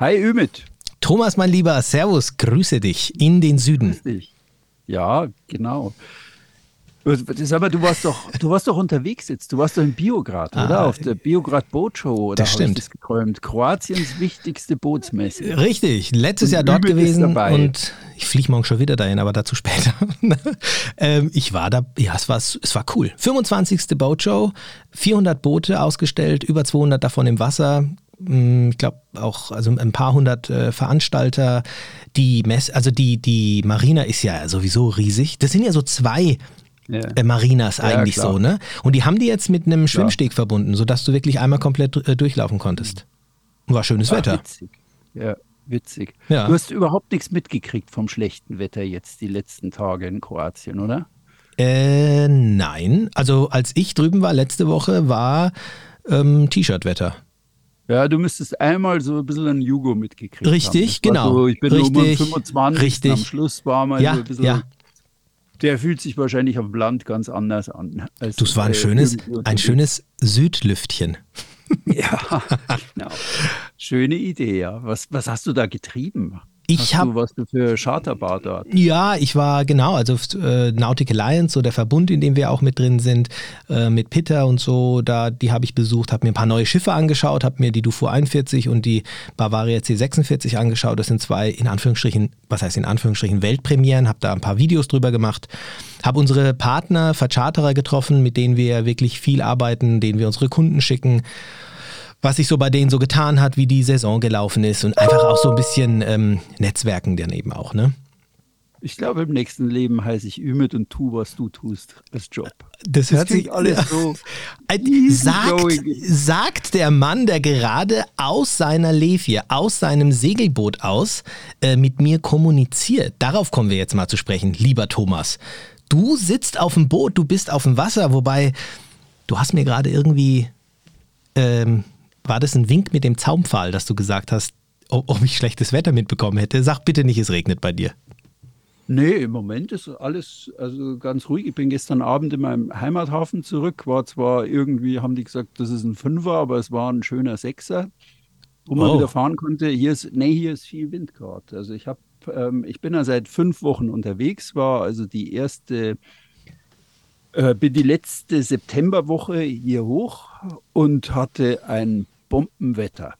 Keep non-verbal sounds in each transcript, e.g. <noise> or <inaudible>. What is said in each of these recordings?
Hi Ümit. Thomas, mein Lieber, Servus, grüße dich in den Süden. Grüß dich. Ja, genau. Sag mal, du warst doch, du warst doch unterwegs jetzt. Du warst doch in Biograd, ah, oder? Auf der Biograd Bootshow, oder? Das stimmt. Das geträumt? Kroatiens wichtigste Bootsmesse. Richtig, letztes und Jahr dort gewesen und ich fliege morgen schon wieder dahin, aber dazu später. <laughs> ähm, ich war da, ja, es war, es war cool. 25. Boatshow, 400 Boote ausgestellt, über 200 davon im Wasser, ich glaube auch, also ein paar hundert äh, Veranstalter. Die Mess, also die, die Marina ist ja sowieso riesig. Das sind ja so zwei ja. Äh, Marinas eigentlich ja, so, ne? Und die haben die jetzt mit einem Schwimmsteg klar. verbunden, sodass du wirklich einmal komplett äh, durchlaufen konntest. War schönes Ach, Wetter. Witzig. Ja, witzig. Ja. Du hast überhaupt nichts mitgekriegt vom schlechten Wetter jetzt die letzten Tage in Kroatien, oder? Äh, nein. Also als ich drüben war letzte Woche, war ähm, T-Shirt-Wetter. Ja, du müsstest einmal so ein bisschen ein Jugo mitgekriegt Richtig, haben. genau. So, ich bin Richtig, Nummer 25, richtig. am Schluss war mal ja, so ein bisschen. Ja. Der fühlt sich wahrscheinlich auf dem Land ganz anders an. Als, du, es war ein, äh, schönes, ein schönes Südlüftchen. <laughs> Ja, genau. Schöne Idee, ja. Was, was hast du da getrieben? Ich habe. Was du für Charterbar dort? Ja, ich war genau, also äh, Nautic Alliance, so der Verbund, in dem wir auch mit drin sind, äh, mit Pitter und so, da, die habe ich besucht, habe mir ein paar neue Schiffe angeschaut, habe mir die Dufu 41 und die Bavaria C46 angeschaut. Das sind zwei, in Anführungsstrichen, was heißt in Anführungsstrichen, Weltpremieren, habe da ein paar Videos drüber gemacht, habe unsere Partner, Vercharterer getroffen, mit denen wir wirklich viel arbeiten, denen wir unsere Kunden schicken was sich so bei denen so getan hat, wie die Saison gelaufen ist und einfach auch so ein bisschen ähm, Netzwerken daneben auch, ne? Ich glaube, im nächsten Leben heiße ich Ümit und tu, was du tust als Job. Das, das hört sich alles so. <laughs> sagt, sagt der Mann, der gerade aus seiner Levie, aus seinem Segelboot aus, äh, mit mir kommuniziert. Darauf kommen wir jetzt mal zu sprechen, lieber Thomas. Du sitzt auf dem Boot, du bist auf dem Wasser, wobei du hast mir gerade irgendwie ähm, war das ein Wink mit dem Zaunpfahl, dass du gesagt hast, ob ich schlechtes Wetter mitbekommen hätte? Sag bitte nicht, es regnet bei dir. Nee, im Moment ist alles also ganz ruhig. Ich bin gestern Abend in meinem Heimathafen zurück. War zwar irgendwie, haben die gesagt, das ist ein Fünfer, aber es war ein schöner Sechser, wo man oh. wieder fahren konnte. Hier ist, nee, hier ist viel Wind gerade. Also ich habe, ähm, ich bin ja seit fünf Wochen unterwegs, war also die erste äh, bin die letzte Septemberwoche hier hoch und hatte ein Bombenwetter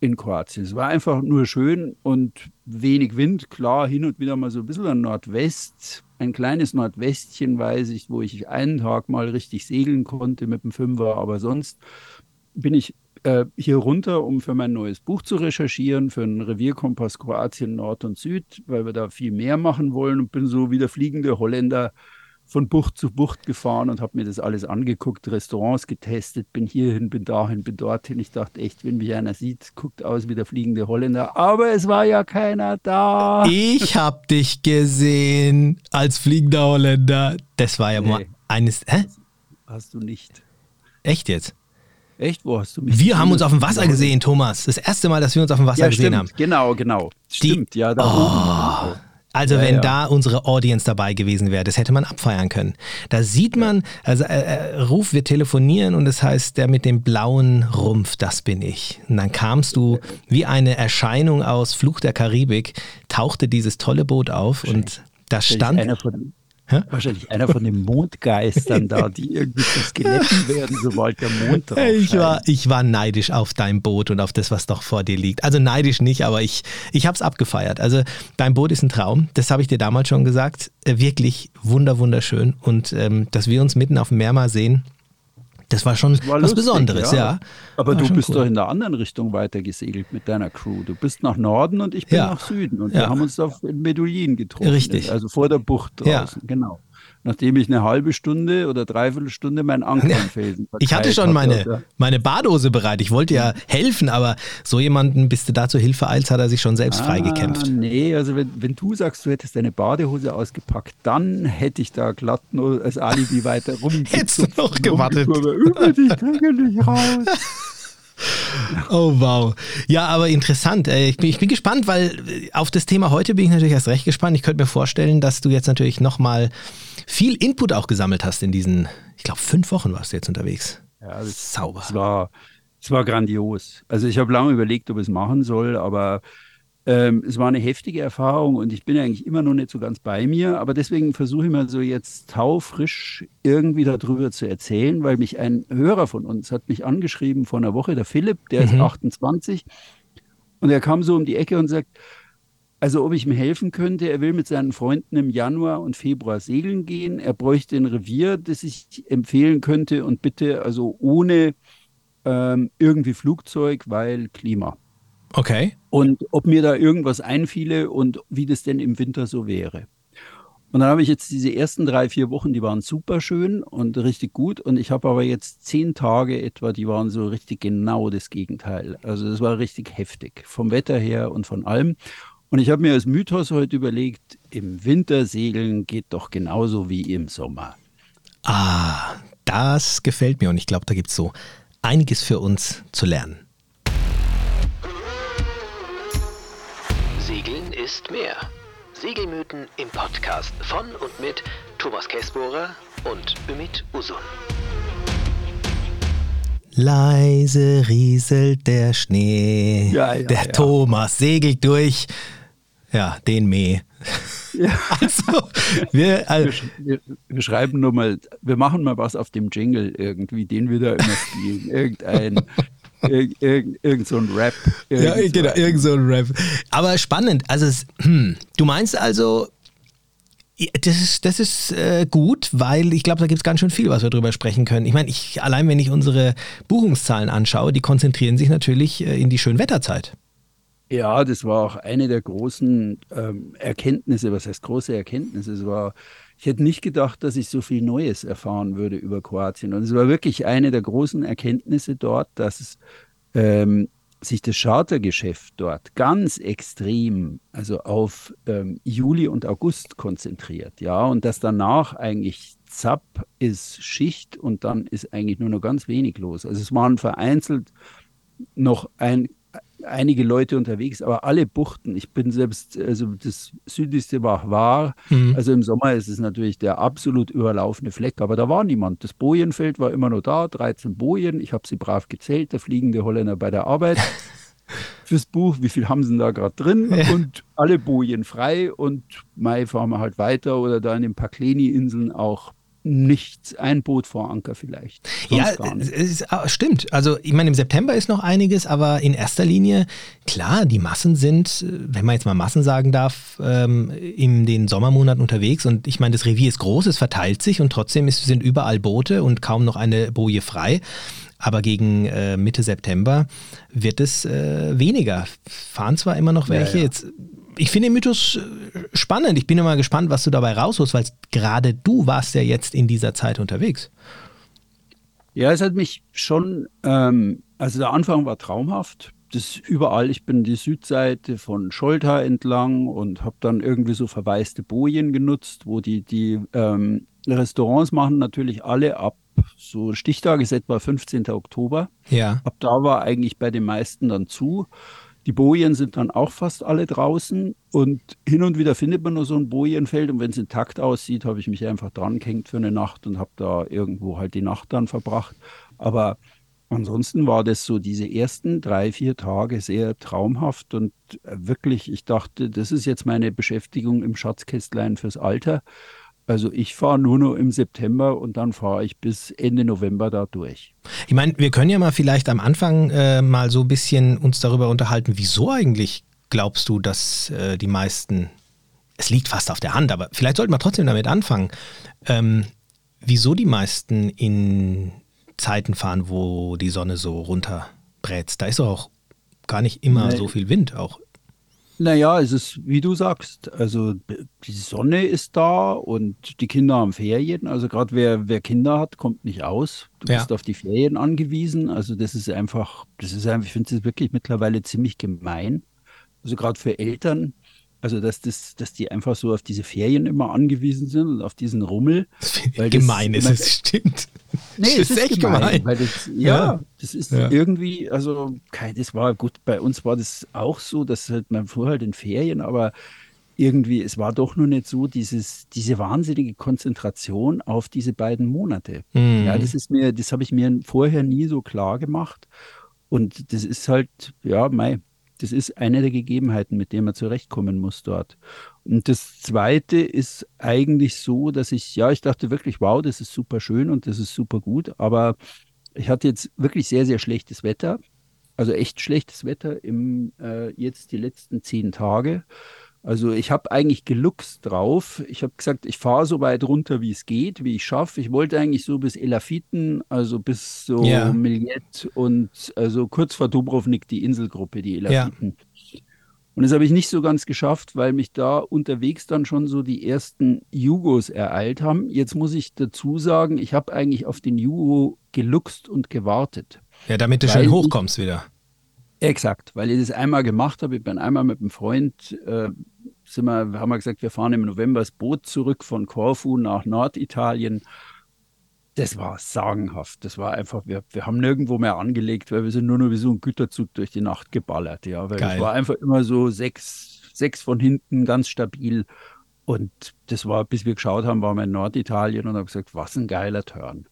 in Kroatien. Es war einfach nur schön und wenig Wind, klar, hin und wieder mal so ein bisschen an Nordwest, ein kleines Nordwestchen weiß ich, wo ich einen Tag mal richtig segeln konnte mit dem Fünfer, aber sonst bin ich äh, hier runter, um für mein neues Buch zu recherchieren, für einen Revierkompass Kroatien Nord und Süd, weil wir da viel mehr machen wollen und bin so wie der fliegende Holländer von Bucht zu Bucht gefahren und habe mir das alles angeguckt, Restaurants getestet, bin hierhin, bin dahin, bin dorthin. Ich dachte echt, wenn mich einer sieht, guckt aus wie der fliegende Holländer. Aber es war ja keiner da. Ich habe dich gesehen als fliegender Holländer. Das war ja nee. mal eines. Hä? Hast du nicht. Echt jetzt? Echt? Wo hast du mich? Wir haben uns auf dem Wasser gesehen, Thomas. Das erste Mal, dass wir uns auf dem Wasser ja, gesehen stimmt. haben. Genau, genau. Stimmt, Die, ja, da oh. oben. Also ja, wenn ja. da unsere Audience dabei gewesen wäre, das hätte man abfeiern können. Da sieht man, also äh, äh, Ruf, wir telefonieren und es das heißt, der mit dem blauen Rumpf, das bin ich. Und dann kamst du wie eine Erscheinung aus Fluch der Karibik, tauchte dieses tolle Boot auf und da stand... Einer von, Hä? Wahrscheinlich einer von den Mondgeistern da, die irgendwie zu Skeletten werden, sobald der Mond drauf ich war, ich war neidisch auf dein Boot und auf das, was doch vor dir liegt. Also neidisch nicht, aber ich, ich habe es abgefeiert. Also dein Boot ist ein Traum, das habe ich dir damals schon gesagt. Äh, wirklich wunder, wunderschön. Und ähm, dass wir uns mitten auf dem Meer mal sehen, das war schon das war was lustig, Besonderes, ja. ja. Aber du bist cool. doch in der anderen Richtung weiter gesegelt mit deiner Crew. Du bist nach Norden und ich bin ja. nach Süden. Und ja. wir haben uns auf in Medellin getroffen. Richtig. Also vor der Bucht draußen, genau nachdem ich eine halbe Stunde oder dreiviertel Stunde meinen Anker <laughs> im Felsen Ich hatte schon meine, hatte. meine Badehose bereit. Ich wollte ja helfen, aber so jemanden, bis du da zur Hilfe eilst, hat er sich schon selbst ah, freigekämpft. Nee, also wenn, wenn du sagst, du hättest deine Badehose ausgepackt, dann hätte ich da glatt nur als Alibi weiter <laughs> rum. Hättest du noch gewartet. Über dich raus. <laughs> Oh wow. Ja, aber interessant. Äh, ich bin, ich bin gespannt, weil auf das Thema heute bin ich natürlich erst recht gespannt. Ich könnte mir vorstellen, dass du jetzt natürlich nochmal viel Input auch gesammelt hast in diesen, ich glaube, fünf Wochen warst du jetzt unterwegs. Ja, das, Sauber. Das war, Es war grandios. Also ich habe lange überlegt, ob ich es machen soll, aber ähm, es war eine heftige Erfahrung und ich bin eigentlich immer noch nicht so ganz bei mir. Aber deswegen versuche ich mal so jetzt taufrisch irgendwie darüber zu erzählen, weil mich ein Hörer von uns hat mich angeschrieben vor einer Woche, der Philipp, der mhm. ist 28. Und er kam so um die Ecke und sagt, also ob ich ihm helfen könnte, er will mit seinen Freunden im Januar und Februar segeln gehen. Er bräuchte ein Revier, das ich empfehlen könnte und bitte also ohne ähm, irgendwie Flugzeug, weil Klima. Okay. Und ob mir da irgendwas einfiele und wie das denn im Winter so wäre. Und dann habe ich jetzt diese ersten drei, vier Wochen, die waren super schön und richtig gut. Und ich habe aber jetzt zehn Tage etwa, die waren so richtig genau das Gegenteil. Also das war richtig heftig, vom Wetter her und von allem. Und ich habe mir als Mythos heute überlegt, im Winter segeln geht doch genauso wie im Sommer. Ah, das gefällt mir und ich glaube, da gibt es so einiges für uns zu lernen. Ist mehr. Segelmythen im Podcast von und mit Thomas Käsbohrer und Ümit Usun. Leise rieselt der Schnee. Ja, ja, der ja. Thomas segelt durch. Ja, den Meh. Ja. <laughs> Also, wir, also wir, wir, schreiben nur mal, wir machen mal was auf dem Jingle irgendwie, den wir da immer spielen. <laughs> Irgendein, irgend, irgend, irgend so ein Rap. Ja, genau, irgend so ein Rap. Aber spannend. Also, hm, du meinst also, das ist, das ist äh, gut, weil ich glaube, da gibt es ganz schön viel, was wir drüber sprechen können. Ich meine, ich, allein wenn ich unsere Buchungszahlen anschaue, die konzentrieren sich natürlich äh, in die Schönwetterzeit. Ja, das war auch eine der großen ähm, Erkenntnisse. Was heißt große Erkenntnisse? Es war, ich hätte nicht gedacht, dass ich so viel Neues erfahren würde über Kroatien. Und es war wirklich eine der großen Erkenntnisse dort, dass ähm, sich das Chartergeschäft dort ganz extrem, also auf ähm, Juli und August konzentriert, ja, und dass danach eigentlich zapp ist Schicht und dann ist eigentlich nur noch ganz wenig los. Also es waren vereinzelt noch ein einige Leute unterwegs, aber alle Buchten. Ich bin selbst, also das südlichste war war. Mhm. Also im Sommer ist es natürlich der absolut überlaufene Fleck, aber da war niemand. Das Bojenfeld war immer noch da, 13 Bojen. Ich habe sie brav gezählt, der fliegende Holländer bei der Arbeit. <laughs> Fürs Buch, wie viel haben sie da gerade drin? Ja. Und alle Bojen frei und Mai fahren wir halt weiter oder da in den Pakleni-Inseln auch nichts, ein Boot vor Anker vielleicht. ja, es ist, ah, stimmt. Also ich meine, im September ist noch einiges, aber in erster Linie, klar, die Massen sind, wenn man jetzt mal Massen sagen darf, ähm, in den Sommermonaten unterwegs. Und ich meine, das Revier ist groß, es verteilt sich und trotzdem ist, sind überall Boote und kaum noch eine Boje frei. Aber gegen äh, Mitte September wird es äh, weniger. Fahren zwar immer noch welche, ja, ja. jetzt ich finde den Mythos äh, spannend. Ich bin immer gespannt, was du dabei rausholst, weil gerade du warst ja jetzt in dieser Zeit unterwegs. Ja, es hat mich schon, ähm, also der Anfang war traumhaft. Das überall, ich bin die Südseite von Scholta entlang und habe dann irgendwie so verwaiste Bojen genutzt, wo die, die ähm, Restaurants machen natürlich alle ab. So Stichtag ist etwa 15. Oktober. Ja. Ab da war eigentlich bei den meisten dann zu. Die Bojen sind dann auch fast alle draußen und hin und wieder findet man nur so ein Bojenfeld und wenn es intakt aussieht, habe ich mich einfach dran gehängt für eine Nacht und habe da irgendwo halt die Nacht dann verbracht. Aber ansonsten war das so diese ersten drei, vier Tage sehr traumhaft und wirklich, ich dachte, das ist jetzt meine Beschäftigung im Schatzkästlein fürs Alter. Also ich fahre nur noch im September und dann fahre ich bis Ende November da durch. Ich meine, wir können ja mal vielleicht am Anfang äh, mal so ein bisschen uns darüber unterhalten, wieso eigentlich glaubst du, dass äh, die meisten, es liegt fast auf der Hand, aber vielleicht sollten wir trotzdem damit anfangen, ähm, wieso die meisten in Zeiten fahren, wo die Sonne so runterbrät. Da ist doch auch gar nicht immer nee. so viel Wind, auch naja, es ist, wie du sagst, also die Sonne ist da und die Kinder haben Ferien. Also gerade wer, wer Kinder hat, kommt nicht aus. Du ja. bist auf die Ferien angewiesen. Also das ist einfach, das ist einfach, ich finde es wirklich mittlerweile ziemlich gemein. Also gerade für Eltern, also, dass, das, dass die einfach so auf diese Ferien immer angewiesen sind und auf diesen Rummel. Weil gemein ist es, stimmt. <laughs> Nee, das es ist echt gemein. gemein. Das, ja, ja, das ist ja. irgendwie, also, das war gut, bei uns war das auch so, dass halt man fuhr halt in Ferien, aber irgendwie, es war doch nur nicht so dieses, diese wahnsinnige Konzentration auf diese beiden Monate. Mhm. Ja, das ist mir, das habe ich mir vorher nie so klar gemacht. Und das ist halt, ja, Mai, das ist eine der Gegebenheiten, mit denen man zurechtkommen muss dort. Und das Zweite ist eigentlich so, dass ich, ja, ich dachte wirklich, wow, das ist super schön und das ist super gut, aber ich hatte jetzt wirklich sehr, sehr schlechtes Wetter, also echt schlechtes Wetter im äh, jetzt die letzten zehn Tage. Also ich habe eigentlich geluchst drauf. Ich habe gesagt, ich fahre so weit runter, wie es geht, wie ich schaffe. Ich wollte eigentlich so bis Elafiten, also bis so Ja. Millet und also kurz vor Dubrovnik die Inselgruppe, die Ja. Elafiten. Und das habe ich nicht so ganz geschafft, weil mich da unterwegs dann schon so die ersten Jugos ereilt haben. Jetzt muss ich dazu sagen, ich habe eigentlich auf den Jugo geluchst und gewartet. Ja, damit du schön hochkommst wieder. Exakt, weil ich das einmal gemacht habe. Ich bin einmal mit einem Freund, äh, sind wir, haben wir gesagt, wir fahren im November das Boot zurück von Korfu nach Norditalien. Das war sagenhaft. Das war einfach, wir, wir haben nirgendwo mehr angelegt, weil wir sind nur noch wie so ein Güterzug durch die Nacht geballert. Ja, weil Geil. es war einfach immer so sechs, sechs von hinten, ganz stabil. Und das war, bis wir geschaut haben, waren wir in Norditalien und haben gesagt, was ein geiler Turn.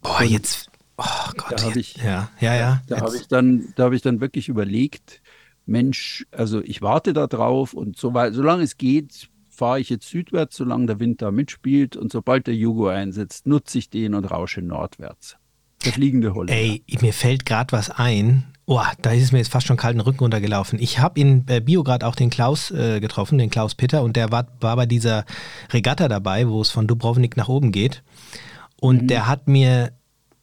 Boah, jetzt. Oh Gott. Da hab jetzt- ich- ja, ja, ja. Da habe ich dann, da habe ich dann wirklich überlegt, Mensch, also ich warte da drauf und so weit, solange es geht, fahre ich jetzt südwärts, solange der Wind da mitspielt und sobald der Jugo einsetzt, nutze ich den und rausche nordwärts. Der fliegende Holländer. Ey, mir fällt gerade was ein. Oh, da ist es mir jetzt fast schon kalten Rücken runtergelaufen. Ich habe in äh, Biograd auch den Klaus äh, getroffen, den Klaus Pitter, und der war, war bei dieser Regatta dabei, wo es von Dubrovnik nach oben geht. Und der hat mir,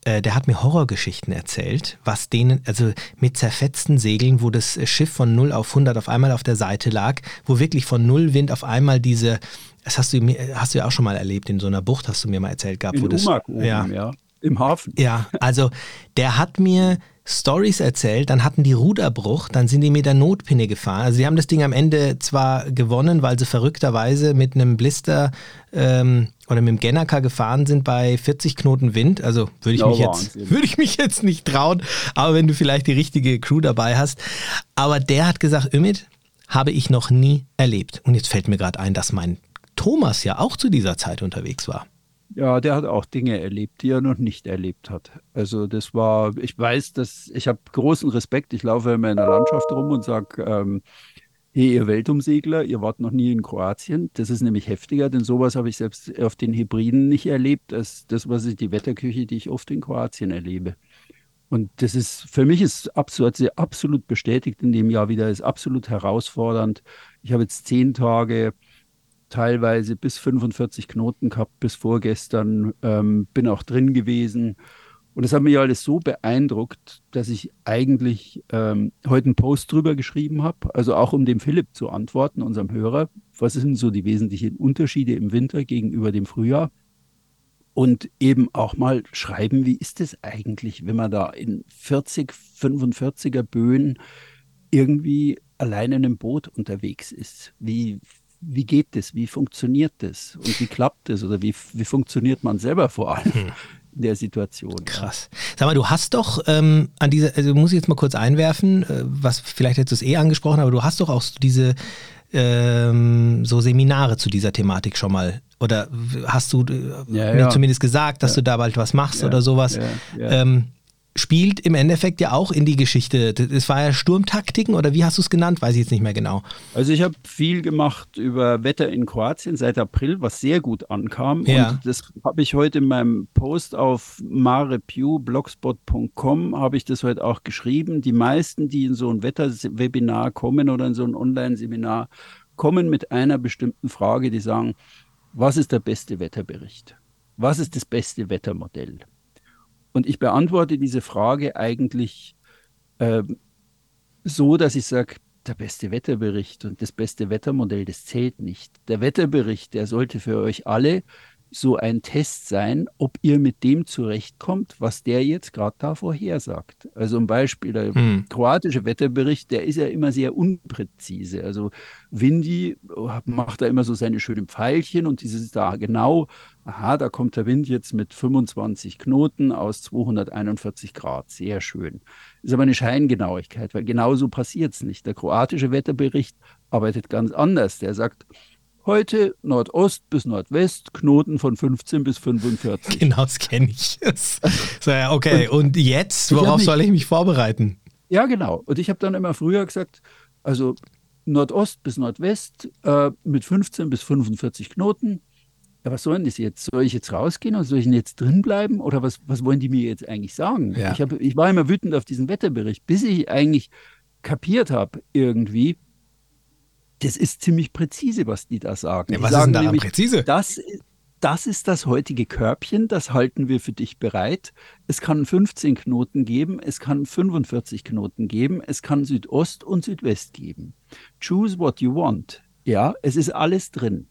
äh, der hat mir Horrorgeschichten erzählt, was denen, also mit zerfetzten Segeln, wo das Schiff von 0 auf 100 auf einmal auf der Seite lag, wo wirklich von null Wind auf einmal diese, das hast du, mir- hast du ja auch schon mal erlebt, in so einer Bucht hast du mir mal erzählt gehabt. In wo das, oben, ja, ja. Im Hafen. ja, also der hat mir Stories erzählt, dann hatten die Ruderbruch, dann sind die mit der Notpinne gefahren. Also sie haben das Ding am Ende zwar gewonnen, weil sie verrückterweise mit einem Blister ähm, oder mit dem Gennaker gefahren sind bei 40 Knoten Wind. Also würde ich Ja, mich jetzt <laughs> würde ich mich jetzt nicht trauen, aber wenn du vielleicht die richtige Crew dabei hast. Aber der hat gesagt, Ümit, habe ich noch nie erlebt. Und jetzt fällt mir gerade ein, dass mein Thomas ja auch zu dieser Zeit unterwegs war. Ja, der hat auch Dinge erlebt, die er noch nicht erlebt hat. Also das war, ich weiß, dass ich habe großen Respekt. Ich laufe immer in der Landschaft rum und sage, ähm, hey, ihr Weltumsegler, ihr wart noch nie in Kroatien. Das ist nämlich heftiger, denn sowas habe ich selbst auf den Hebriden nicht erlebt, als das, was ich die Wetterküche, die ich oft in Kroatien erlebe. Und das ist, für mich ist absolut, absolut bestätigt in dem Jahr wieder, ist absolut herausfordernd. Ich habe jetzt zehn Tage teilweise bis 45 Knoten gehabt bis vorgestern, ähm, bin auch drin gewesen. Und das hat mich alles so beeindruckt, dass ich eigentlich ähm, heute einen Post drüber geschrieben habe, also auch um dem Philipp zu antworten, unserem Hörer. Was sind so die wesentlichen Unterschiede im Winter gegenüber dem Frühjahr? Und eben auch mal schreiben, wie ist es eigentlich, wenn man da in 40, 45er Böen irgendwie allein in einem Boot unterwegs ist? Wie, wie geht das? Wie funktioniert das? Und wie klappt das? Oder wie, wie funktioniert man selber vor allem in der Situation? ja? Krass. Sag mal, du hast doch ähm, an dieser, also muss ich jetzt mal kurz einwerfen, äh, was vielleicht hättest du es eh angesprochen, aber du hast doch auch so diese ähm, so Seminare zu dieser Thematik schon mal. Oder hast du äh, Ja, mir ja. zumindest gesagt, dass du da bald was machst Ja, oder sowas? ja, ja. Ähm, spielt im Endeffekt ja auch in die Geschichte. Das war ja Sturmtaktiken oder wie hast du es genannt? Weiß ich jetzt nicht mehr genau. Also ich habe viel gemacht über Wetter in Kroatien seit April, was sehr gut ankam. Ja. Und das habe ich heute in meinem Post auf marepew.blogspot.com habe ich das heute auch geschrieben. Die meisten, die in so ein Wetterwebinar kommen oder in so ein Online-Seminar, kommen mit einer bestimmten Frage, die sagen, was ist der beste Wetterbericht? Was ist das beste Wettermodell? Und ich beantworte diese Frage eigentlich ähm, so, dass ich sage, der beste Wetterbericht und das beste Wettermodell, das zählt nicht. Der Wetterbericht, der sollte für euch alle so ein Test sein, ob ihr mit dem zurechtkommt, was der jetzt gerade da vorhersagt. Also ein Beispiel, der Hm. kroatische Wetterbericht, der ist ja immer sehr unpräzise. Also Windy macht da immer so seine schönen Pfeilchen und dieses da genau, aha, da kommt der Wind jetzt mit 25 Knoten aus 241 Grad. Sehr schön. Ist aber eine Scheingenauigkeit, weil genauso passiert es nicht. Der kroatische Wetterbericht arbeitet ganz anders. Der sagt, heute Nordost bis Nordwest, Knoten von 15 bis 45. <laughs> Genau, das kenne ich. so, ja, okay, und jetzt, Ich hab worauf mich- soll ich mich vorbereiten? Ja, genau. Und ich habe dann immer früher gesagt, also Nordost bis Nordwest äh, mit 15 bis 45 Knoten. Ja, was soll denn das jetzt? Soll ich jetzt rausgehen oder soll ich denn jetzt drin bleiben? Oder was, was wollen die mir jetzt eigentlich sagen? Ja. Ich, hab, ich war immer wütend auf diesen Wetterbericht, bis ich eigentlich kapiert habe, irgendwie, das ist ziemlich präzise, was die da sagen. Ja, Die was ist sagen denn daran präzise? Das, das ist das heutige Körbchen, das halten wir für dich bereit. Es kann 15 Knoten geben, es kann 45 Knoten geben, es kann Südost und Südwest geben. Choose what you want. Ja, es ist alles drin.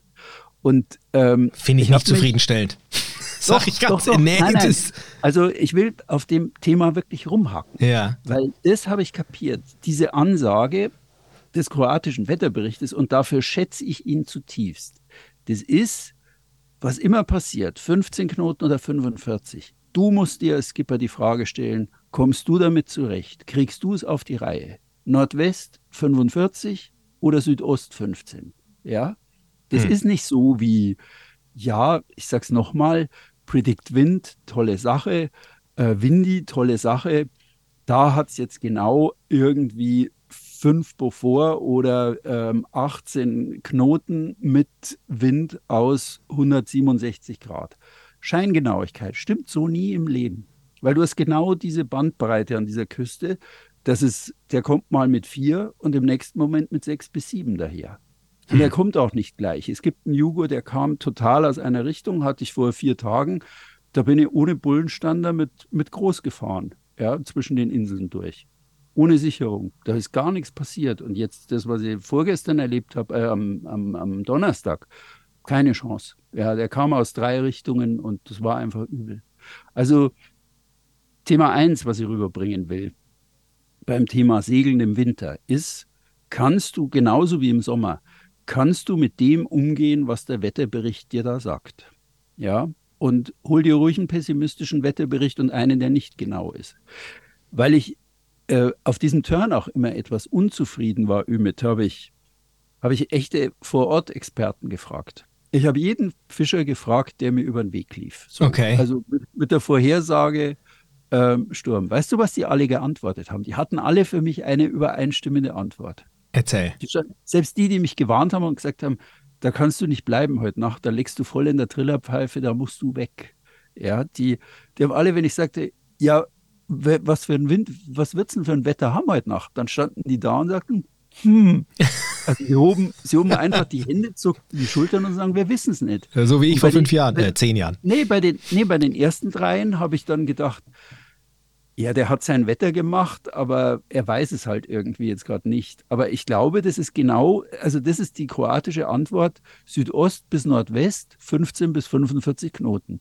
Und ähm, Finde ich, hab nicht zufriedenstellend. <laughs> <laughs> Sag ich ganz doch, doch. nee, Nein, nein. Also ich will auf dem Thema wirklich rumhacken. Ja. Weil das habe ich kapiert. Diese Ansage des kroatischen Wetterberichtes, und dafür schätze ich ihn zutiefst. Das ist, was immer passiert, 15 Knoten oder 45. Du musst dir als Skipper die Frage stellen, kommst du damit zurecht? Kriegst du es auf die Reihe? Nordwest 45 oder Südost 15? Ja? Das Hm. ist nicht so wie, ja, ich sag's nochmal, Predict Wind, tolle Sache, äh, Windy, tolle Sache. Da hat es jetzt genau irgendwie fünf Beaufort oder ähm, 18 Knoten mit Wind aus 167 Grad. Scheingenauigkeit stimmt so nie im Leben, weil du hast genau diese Bandbreite an dieser Küste. Das ist, der kommt mal mit vier und im nächsten Moment mit sechs bis sieben daher. Und er kommt auch nicht gleich. Es gibt einen Jugo, der kam total aus einer Richtung, hatte ich vor vier Tagen. Da bin ich ohne Bullenstander mit, mit groß gefahren, ja, zwischen den Inseln durch. Ohne Sicherung. Da ist gar nichts passiert. Und jetzt das, was ich vorgestern erlebt habe, äh, am, am, am Donnerstag, keine Chance. Ja, der kam aus drei Richtungen und das war einfach übel. Also Thema eins, was ich rüberbringen will, beim Thema Segeln im Winter, ist, kannst du genauso wie im Sommer, kannst du mit dem umgehen, was der Wetterbericht dir da sagt. Ja, und hol dir ruhig einen pessimistischen Wetterbericht und einen, der nicht genau ist. Weil ich äh, auf diesem Turn auch immer etwas unzufrieden war, Ümit, habe ich, habe ich echte Vor-Ort-Experten gefragt. Ich habe jeden Fischer gefragt, der mir über den Weg lief. So, Okay. Also mit, mit der Vorhersage ähm, Sturm. Weißt du, was die alle geantwortet haben? Die hatten alle für mich eine übereinstimmende Antwort. Erzähl. Selbst die, die mich gewarnt haben und gesagt haben, da kannst du nicht bleiben heute Nacht, da legst du voll in der Trillerpfeife, da musst du weg. Ja, die, die haben alle, wenn ich sagte, ja, was für ein Wind, was wird's denn für ein Wetter haben heute Nacht? Dann standen die da und sagten, hm. <laughs> Also sie hoben, sie hoben einfach die Hände, zuckten die Schultern und sagen, wir wissen es nicht. So wie ich vor bei den- fünf Jahren, äh, zehn Jahren. Nee, bei den, nee, bei den ersten dreien habe ich dann gedacht, ja, der hat sein Wetter gemacht, aber er weiß es halt irgendwie jetzt gerade nicht. Aber ich glaube, das ist genau, also das ist die kroatische Antwort, Südost bis Nordwest, 15 bis 45 Knoten.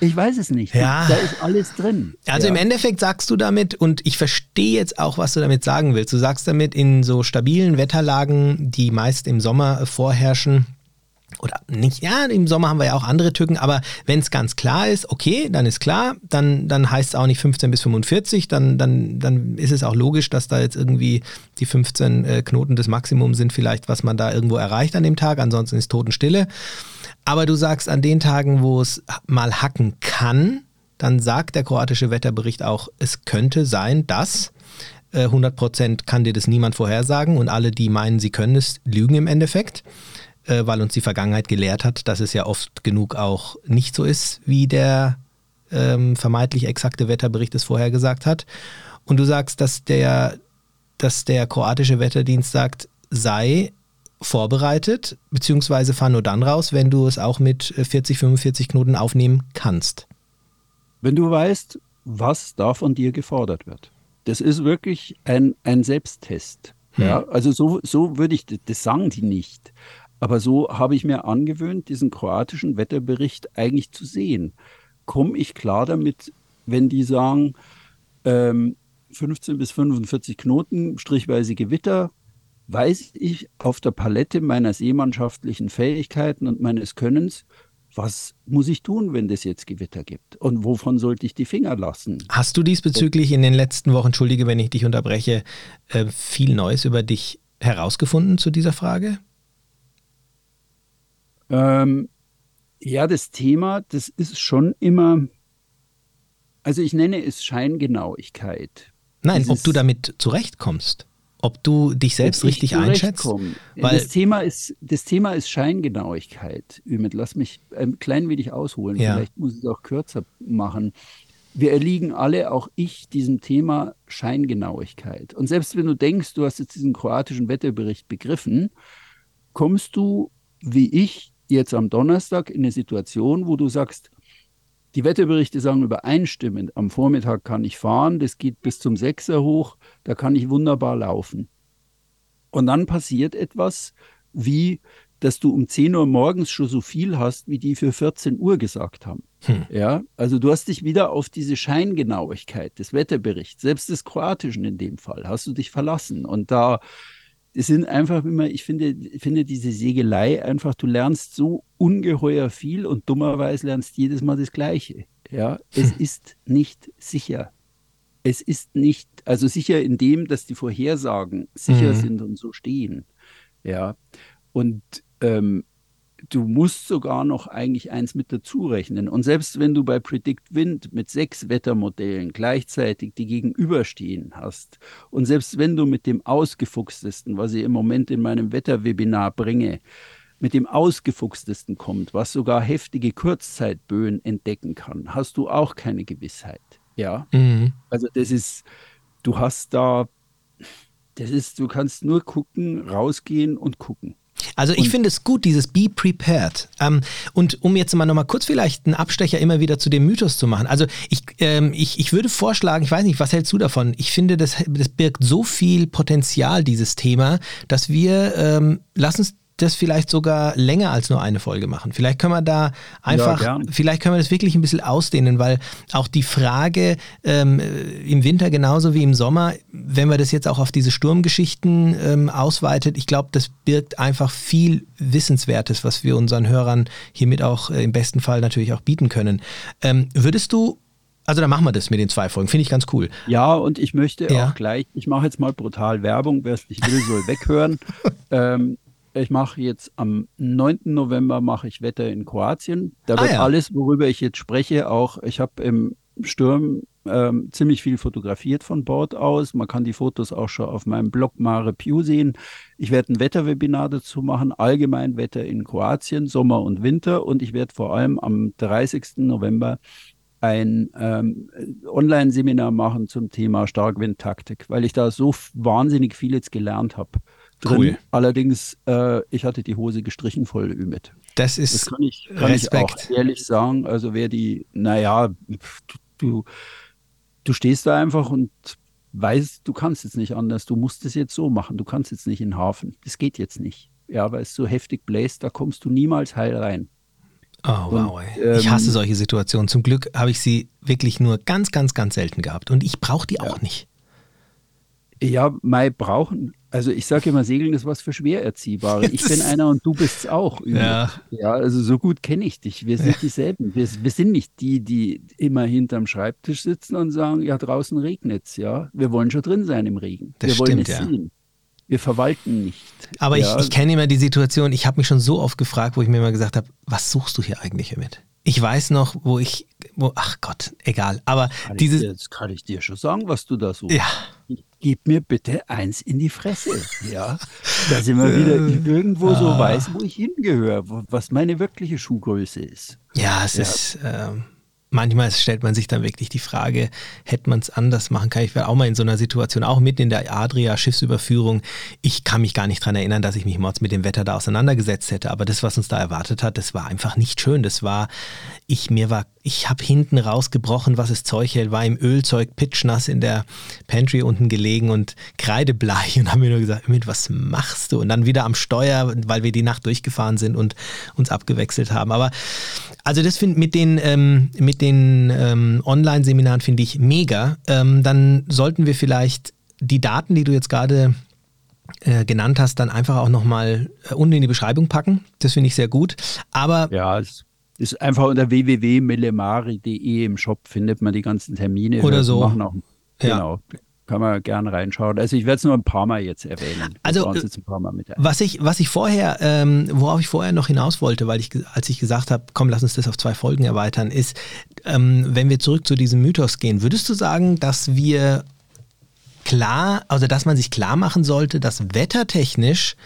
Ich weiß es nicht. Ja. Da ist alles drin. Also ja. im Endeffekt sagst du damit, und ich verstehe jetzt auch, was du damit sagen willst. Du sagst damit, in so stabilen Wetterlagen, die meist im Sommer vorherrschen, oder nicht, ja, im Sommer haben wir ja auch andere Tücken, aber wenn es ganz klar ist, okay, dann ist klar, dann, dann heißt es auch nicht 15 bis 45, dann, dann, dann ist es auch logisch, dass da jetzt irgendwie die 15 äh, Knoten des Maximums sind, vielleicht, was man da irgendwo erreicht an dem Tag, ansonsten ist Totenstille. Aber du sagst, an den Tagen, wo es mal hacken kann, dann sagt der kroatische Wetterbericht auch, es könnte sein, dass äh, 100% kann dir das niemand vorhersagen und alle, die meinen, sie können es, lügen im Endeffekt, äh, weil uns die Vergangenheit gelehrt hat, dass es ja oft genug auch nicht so ist, wie der ähm, vermeintlich exakte Wetterbericht es vorhergesagt hat. Und du sagst, dass der, dass der kroatische Wetterdienst sagt, sei vorbereitet, beziehungsweise fahr nur dann raus, wenn du es auch mit äh, 40, 45 Knoten aufnehmen kannst. Wenn du weißt, was da von dir gefordert wird. Das ist wirklich ein, ein Selbsttest. Ja, also so, so würde ich, das sagen die nicht. Aber so habe ich mir angewöhnt, diesen kroatischen Wetterbericht eigentlich zu sehen. Komme ich klar damit, wenn die sagen, ähm, 15 bis 45 Knoten, strichweise Gewitter, weiß ich auf der Palette meiner seemannschaftlichen Fähigkeiten und meines Könnens, was muss ich tun, wenn es jetzt Gewitter gibt? Und wovon sollte ich die Finger lassen? Hast du diesbezüglich in den letzten Wochen, entschuldige, wenn ich dich unterbreche, äh, viel Neues über dich herausgefunden zu dieser Frage? Ähm, ja, das Thema, das ist schon immer, also ich nenne es Scheingenauigkeit. Nein, ob du damit zurechtkommst. Ob du dich selbst richtig einschätzt. Weil das, Thema ist, das Thema ist Scheingenauigkeit. Ümit, lass mich ein klein wenig ausholen. Ja. Vielleicht muss ich es auch kürzer machen. Wir erliegen alle, auch ich, diesem Thema Scheingenauigkeit. Und selbst wenn du denkst, du hast jetzt diesen kroatischen Wetterbericht begriffen, kommst du, wie ich, jetzt am Donnerstag in eine Situation, wo du sagst, die Wetterberichte sagen übereinstimmend, am Vormittag kann ich fahren, das geht bis zum Sechser hoch, da kann ich wunderbar laufen. Und dann passiert etwas wie, dass du um 10 Uhr morgens schon so viel hast, wie die für 14 Uhr gesagt haben. Hm. Ja, also du hast dich wieder auf diese Scheingenauigkeit des Wetterberichts, selbst des Kroatischen in dem Fall, hast du dich verlassen. Und da es sind einfach immer, ich finde, finde diese Segelei einfach, du lernst so ungeheuer viel und dummerweise lernst jedes Mal das Gleiche. Ja, es ist nicht sicher. Es ist nicht, also sicher in dem, dass die Vorhersagen sicher mhm. sind und so stehen. Ja, und ähm, du musst sogar noch eigentlich eins mit dazu rechnen. Und selbst wenn du bei Predict Wind mit sechs Wettermodellen gleichzeitig die gegenüberstehen hast und selbst wenn du mit dem ausgefuchstesten, was ich im Moment in meinem Wetterwebinar bringe, mit dem ausgefuchstesten kommt, was sogar heftige Kurzzeitböen entdecken kann, hast du auch keine Gewissheit. Ja, mhm. also das ist, du hast da, das ist, du kannst nur gucken, rausgehen und gucken. Also ich finde es gut, dieses Be Prepared. Ähm, und um jetzt mal nochmal kurz vielleicht einen Abstecher immer wieder zu dem Mythos zu machen. Also ich, ähm, ich, ich würde vorschlagen, ich weiß nicht, was hältst du davon? Ich finde, das, das birgt so viel Potenzial, dieses Thema, dass wir, ähm, lass uns das vielleicht sogar länger als nur eine Folge machen. Vielleicht können wir da einfach, ja, vielleicht können wir das wirklich ein bisschen ausdehnen, weil auch die Frage ähm, im Winter genauso wie im Sommer, wenn man das jetzt auch auf diese Sturmgeschichten ähm, ausweitet, ich glaube, das birgt einfach viel Wissenswertes, was wir unseren Hörern hiermit auch äh, im besten Fall natürlich auch bieten können. Ähm, würdest du also dann machen wir das mit den zwei Folgen. Finde ich ganz cool. Ja, und ich möchte ja. auch gleich, ich mache jetzt mal brutal Werbung, wer es nicht will, soll weghören. <laughs> ähm, ich mache jetzt am 9. November mache ich Wetter in Kroatien. Da ah, wird ja. alles, worüber ich jetzt spreche, auch, ich habe im Sturm ähm, ziemlich viel fotografiert von Bord aus. Man kann die Fotos auch schon auf meinem Blog Mare Pew sehen. Ich werde ein Wetterwebinar dazu machen, allgemein Wetter in Kroatien, Sommer und Winter. Und ich werde vor allem am 30. November ein ähm, Online-Seminar machen zum Thema Starkwindtaktik, weil ich da so wahnsinnig viel jetzt gelernt habe drin. Cool. Allerdings, äh, ich hatte die Hose gestrichen voll mit. Das ist das kann ich, kann Respekt. ich auch ehrlich sagen. Also wer die, naja, du, du stehst da einfach und weißt, du kannst jetzt nicht anders. Du musst es jetzt so machen. Du kannst jetzt nicht in den Hafen. Das geht jetzt nicht. Ja, weil es so heftig bläst, da kommst du niemals heil rein. Oh, wow. Und, ähm, ich hasse solche Situationen. Zum Glück habe ich sie wirklich nur ganz, ganz, ganz selten gehabt. Und ich brauche die ja. auch nicht. Ja, Mai brauchen. Also ich sage immer, Segeln ist was für Schwererziehbare. <laughs> Ich bin einer und du bist es auch. Ja. ja, also so gut kenne ich dich. Wir sind ja. dieselben. Wir, wir, sind nicht die, die immer hinterm Schreibtisch sitzen und sagen, ja, draußen regnet es. Ja, wir wollen schon drin sein im Regen. Das wir stimmt, wollen es ja. sehen. Wir verwalten nicht. Aber ja. ich, ich kenne immer die Situation, ich habe mich schon so oft gefragt, wo ich mir immer gesagt habe, was suchst du hier eigentlich mit? Ich weiß noch, wo ich, wo, ach Gott, egal. Aber dieses. Jetzt kann ich dir schon sagen, was du da suchst. Ja gib mir bitte eins in die Fresse. <laughs> Ja, dass ich mal wieder irgendwo so ah. weiß, wo ich hingehöre, was meine wirkliche Schuhgröße ist. Ja, es ja. ist. Ähm manchmal stellt man sich dann wirklich die Frage, hätte man es anders machen können. Ich war auch mal in so einer Situation, auch mitten in der Adria-Schiffsüberführung. Ich kann mich gar nicht daran erinnern, dass ich mich mords mit dem Wetter da auseinandergesetzt hätte. Aber das, was uns da erwartet hat, das war einfach nicht schön. Das war, ich mir war, ich habe hinten rausgebrochen, was es Zeug hält, war im Ölzeug pitchnass in der Pantry unten gelegen und kreidebleich und haben mir nur gesagt, mit was machst du? Und dann wieder am Steuer, weil wir die Nacht durchgefahren sind und uns abgewechselt haben. Aber also das finde mit den ähm, mit den ähm, Online-Seminaren finde ich mega. Ähm, dann sollten wir vielleicht die Daten, die du jetzt gerade äh, genannt hast, dann einfach auch nochmal äh, unten in die Beschreibung packen. Das finde ich sehr gut. Aber ja, es ist einfach unter www.millemari.de im Shop findet man die ganzen Termine. Oder so. Machen auch, ja. Genau kann man gerne reinschauen. Also ich werde es nur ein paar Mal jetzt erwähnen. Also was ich, was ich vorher, ähm, worauf ich vorher noch hinaus wollte, weil ich, als ich gesagt habe, komm, lass uns das auf zwei Folgen erweitern, ist, ähm, wenn wir zurück zu diesem Mythos gehen, würdest du sagen, dass wir klar, also dass man sich klar machen sollte, dass wettertechnisch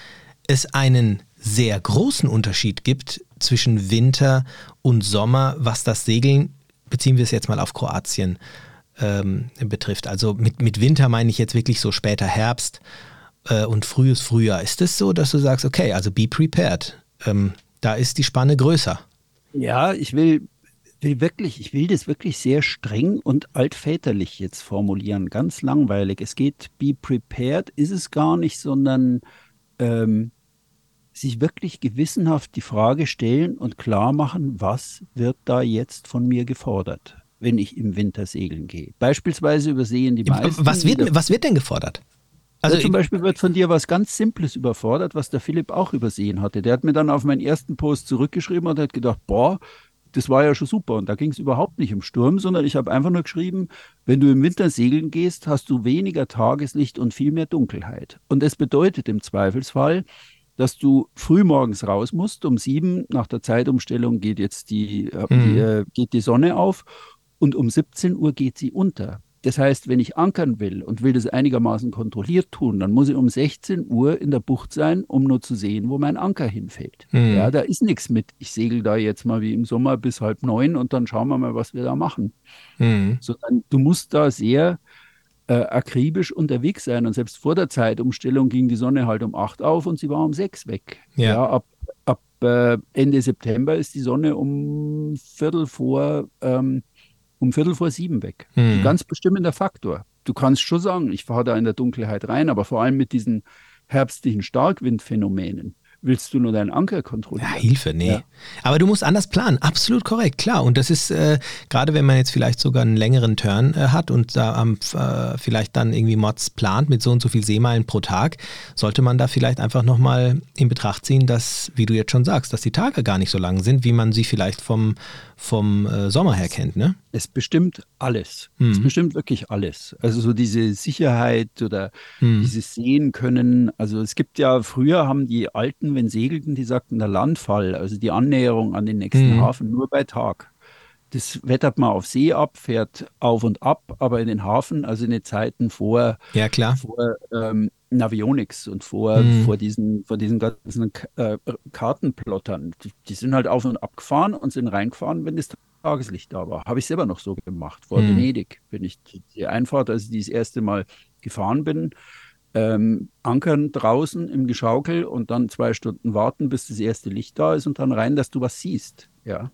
es einen sehr großen Unterschied gibt zwischen Winter und Sommer, was das Segeln, beziehen wir es jetzt mal auf Kroatien, ähm, betrifft. Also mit, mit Winter meine ich jetzt wirklich so später Herbst äh, und frühes Frühjahr. Ist es so, dass du sagst, okay, also be prepared. Ähm, da ist die Spanne größer. Ja, ich will, will wirklich, ich will das wirklich sehr streng und altväterlich jetzt formulieren. Ganz langweilig. Es geht, be prepared ist es gar nicht, sondern ähm, sich wirklich gewissenhaft die Frage stellen und klar machen, was wird da jetzt von mir gefordert, wenn ich im Winter segeln gehe. Beispielsweise übersehen die meisten. Was wird, was wird denn gefordert? Also ja, zum Beispiel wird von dir was ganz Simples überfordert, was der Philipp auch übersehen hatte. Der hat mir dann auf meinen ersten Post zurückgeschrieben und hat gedacht, boah, das war ja schon super. Und da ging es überhaupt nicht um Sturm, sondern ich habe einfach nur geschrieben, wenn du im Winter segeln gehst, hast du weniger Tageslicht und viel mehr Dunkelheit. Und das bedeutet im Zweifelsfall, dass du früh morgens raus musst. Um sieben nach der Zeitumstellung geht jetzt die, äh, mhm. die äh, geht die Sonne auf und um 17 Uhr geht sie unter. Das heißt, wenn ich ankern will und will das einigermaßen kontrolliert tun, dann muss ich um 16 Uhr in der Bucht sein, um nur zu sehen, wo mein Anker hinfällt. Mhm. Ja, da ist nichts mit. Ich segel da jetzt mal wie im Sommer bis halb neun und dann schauen wir mal, was wir da machen. Mhm. Sondern du musst da sehr äh, akribisch unterwegs sein. Und selbst vor der Zeitumstellung ging die Sonne halt um acht auf und sie war um sechs weg. Ja, ja ab, ab äh, Ende September ist die Sonne um Viertel vor ähm, um Viertel vor sieben weg. Mhm. Ein ganz bestimmender Faktor. Du kannst schon sagen, ich fahre da in der Dunkelheit rein, aber vor allem mit diesen herbstlichen Starkwindphänomenen willst du nur deinen Anker kontrollieren. Ja, Hilfe, nee. Ja. Aber du musst anders planen, absolut korrekt, klar. Und das ist, äh, gerade wenn man jetzt vielleicht sogar einen längeren Turn äh, hat und da äh, vielleicht dann irgendwie Mods plant mit so und so viel Seemeilen pro Tag, sollte man da vielleicht einfach nochmal in Betracht ziehen, dass, wie du jetzt schon sagst, dass die Tage gar nicht so lang sind, wie man sie vielleicht vom, vom äh, Sommer her kennt, ne? Es bestimmt alles. Mhm. Es bestimmt wirklich alles. Also so diese Sicherheit oder mhm. dieses Sehen können. Also es gibt ja, früher haben die Alten, wenn segelten, die sagten, der Landfall, also die Annäherung an den nächsten mhm. Hafen, nur bei Tag. Das wettert man auf See ab, fährt auf und ab, aber in den Hafen, also in den Zeiten vor, ja, klar. vor ähm, Navionics und vor, mhm. vor, diesen, vor diesen ganzen äh, Kartenplottern. Die, die, sind halt auf und ab gefahren und sind reingefahren, wenn das Tageslicht da war. Habe ich selber noch so gemacht. Vor mhm. Venedig bin ich die Einfahrt, als ich das erste Mal gefahren bin, ähm, ankern draußen im Geschaukel und dann zwei Stunden warten, bis das erste Licht da ist und dann rein, dass du was siehst. Ja.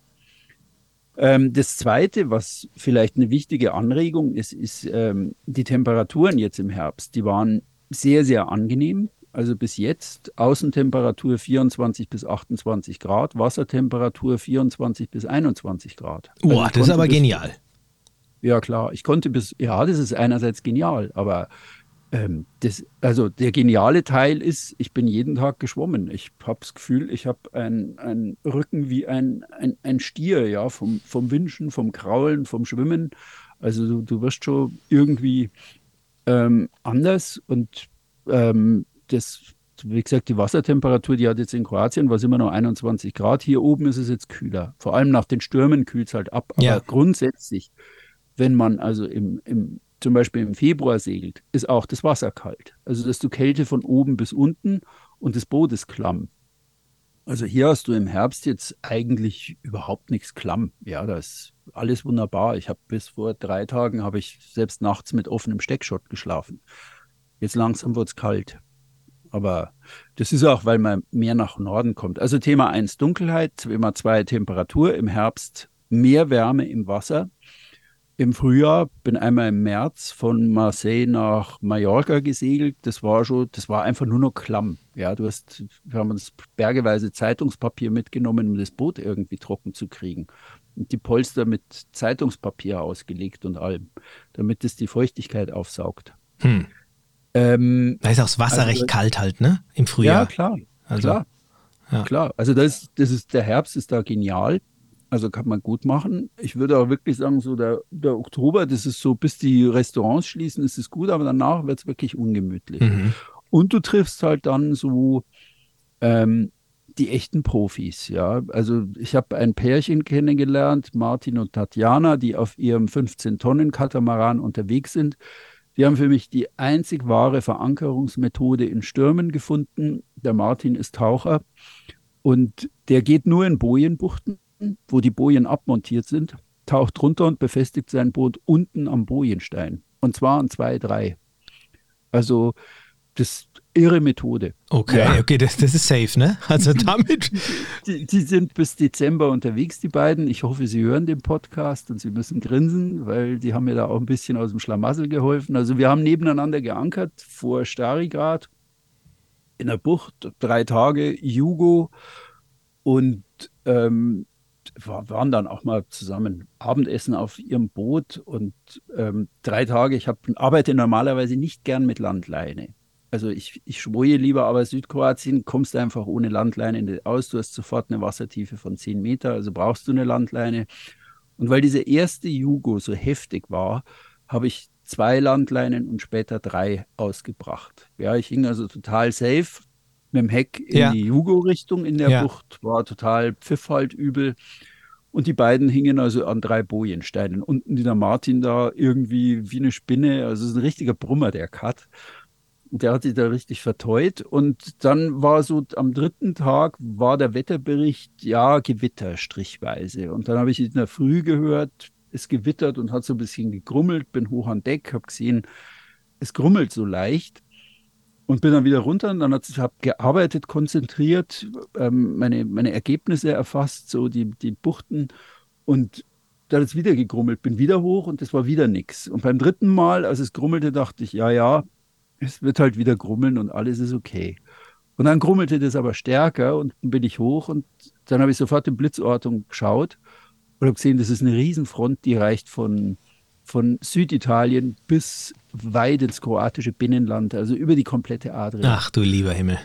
Ähm, das Zweite, was vielleicht eine wichtige Anregung ist, ist ähm, die Temperaturen jetzt im Herbst. Die waren sehr, sehr angenehm. Also bis jetzt Außentemperatur 24 bis 28 Grad, Wassertemperatur 24 bis 21 Grad. Also Boah, das ist aber bis, genial. Ja, klar. Ich konnte bis, ja, das ist einerseits genial, aber ähm, das, also der geniale Teil ist, ich bin jeden Tag geschwommen. Ich habe das Gefühl, ich habe einen Rücken wie ein, ein, ein Stier, ja, vom, vom Wünschen, vom Kraulen, vom Schwimmen. Also du, du wirst schon irgendwie ähm, anders und ähm, das, wie gesagt, die Wassertemperatur, die hat jetzt in Kroatien, war immer noch 21 Grad. Hier oben ist es jetzt kühler. Vor allem nach den Stürmen kühlt es halt ab. Aber ja. grundsätzlich, wenn man also im, im, zum Beispiel im Februar segelt, ist auch das Wasser kalt. Also dass du Kälte von oben bis unten und das Boot ist klamm. Also hier hast du im Herbst jetzt eigentlich überhaupt nichts klamm. Ja, da ist alles wunderbar. Ich habe bis vor drei Tagen habe ich selbst nachts mit offenem Steckschott geschlafen. Jetzt langsam wird es kalt. Aber das ist auch, weil man mehr nach Norden kommt. Also Thema 1 Dunkelheit, Thema 2 Temperatur, im Herbst mehr Wärme im Wasser. Im Frühjahr bin einmal im März von Marseille nach Mallorca gesegelt. Das war schon, das war einfach nur noch klamm. Ja, du hast, wir haben uns bergeweise Zeitungspapier mitgenommen, um das Boot irgendwie trocken zu kriegen die Polster mit Zeitungspapier ausgelegt und allem, damit es die Feuchtigkeit aufsaugt. Hm. Ähm, da ist auch das Wasser also, recht kalt halt, ne? Im Frühjahr. Ja, klar. Also, klar. Ja. Klar. Also das, das ist, der Herbst ist da genial. Also kann man gut machen. Ich würde auch wirklich sagen, so der, der Oktober, das ist so, bis die Restaurants schließen, ist es gut, aber danach wird es wirklich ungemütlich. Mhm. Und du triffst halt dann so ähm, die echten Profis, ja. Also ich habe ein Pärchen kennengelernt, Martin und Tatjana, die auf ihrem 15-Tonnen-Katamaran unterwegs sind. Die haben für mich die einzig wahre Verankerungsmethode in Stürmen gefunden. Der Martin ist Taucher und der geht nur in Bojenbuchten, wo die Bojen abmontiert sind, taucht runter und befestigt sein Boot unten am Bojenstein. Und zwar an zwei, drei. Also das irre Methode. Okay, ja. okay, das, das ist safe, ne? Also <laughs> damit. Die, die, sind bis Dezember unterwegs, die beiden. Ich hoffe, sie hören den Podcast und sie müssen grinsen, weil die haben mir da auch ein bisschen aus dem Schlamassel geholfen. Also wir haben nebeneinander geankert vor Starigrad in der Bucht, drei Tage, Jugo und ähm, waren dann auch mal zusammen Abendessen auf ihrem Boot und ähm, drei Tage. Ich hab, arbeite normalerweise nicht gern mit Landleine. Also ich, ich schwoje lieber, aber Südkroatien kommst du einfach ohne Landleine aus. Du hast sofort eine Wassertiefe von 10 Meter, also brauchst du eine Landleine. Und weil diese erste Jugo so heftig war, habe ich zwei Landleinen und später drei ausgebracht. Ja, ich hing also total safe mit dem Heck in ja. die Jugo-Richtung in der ja. Bucht, war total pfiff halt übel. Und die beiden hingen also an drei Bojensteinen. Unten der Martin da irgendwie wie eine Spinne, also es ist ein richtiger Brummer, der Cut. Der hat sich da richtig verteut. Und dann war so am dritten Tag war der Wetterbericht, ja, Gewitter strichweise. Und dann habe ich in der Früh gehört, es gewittert und hat so ein bisschen gegrummelt, bin hoch an Deck, habe gesehen, es grummelt so leicht und bin dann wieder runter und dann habe ich gearbeitet, konzentriert, ähm, meine, meine Ergebnisse erfasst, so die, die Buchten und dann es wieder gegrummelt, bin wieder hoch und es war wieder nichts. Und beim dritten Mal, als es grummelte, dachte ich, ja, ja, es wird halt wieder grummeln und alles ist okay. Und dann grummelte das aber stärker und bin ich hoch und dann habe ich sofort in Blitzortung geschaut und habe gesehen, das ist eine Riesenfront, die reicht von, von Süditalien bis weit ins kroatische Binnenland, also über die komplette Adria. Ach du lieber Himmel.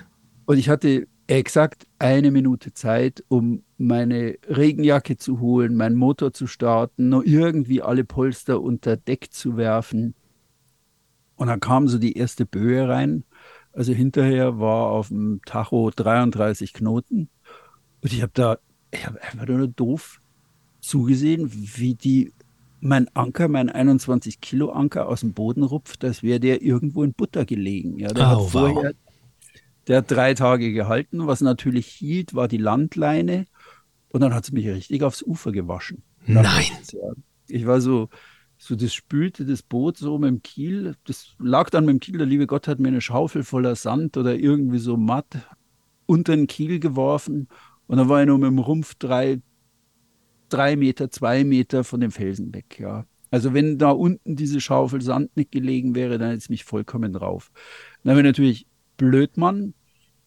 Und ich hatte exakt eine Minute Zeit, um meine Regenjacke zu holen, meinen Motor zu starten, noch irgendwie alle Polster unter Deck zu werfen und dann kam so die erste Böe rein. Also hinterher war auf dem Tacho 33 Knoten. Und ich habe da, ich habe einfach nur doof zugesehen, wie die mein Anker, mein 21 Kilo Anker aus dem Boden rupft, als wäre der irgendwo in Butter gelegen. Ja, der oh, hat vorher, wow. der hat drei Tage gehalten. Was natürlich hielt, war die Landleine. Und dann hat es mich richtig aufs Ufer gewaschen. Nein. Ich war so, so das spülte das Boot so mit dem Kiel. Das lag dann mit dem Kiel. Der liebe Gott hat mir eine Schaufel voller Sand oder irgendwie so matt unter den Kiel geworfen. Und dann war ich nur mit dem Rumpf drei, drei Meter, zwei Meter von dem Felsen weg. Ja. Also wenn da unten diese Schaufel Sand nicht gelegen wäre, dann hätte es mich vollkommen drauf. Dann habe ich natürlich Blödmann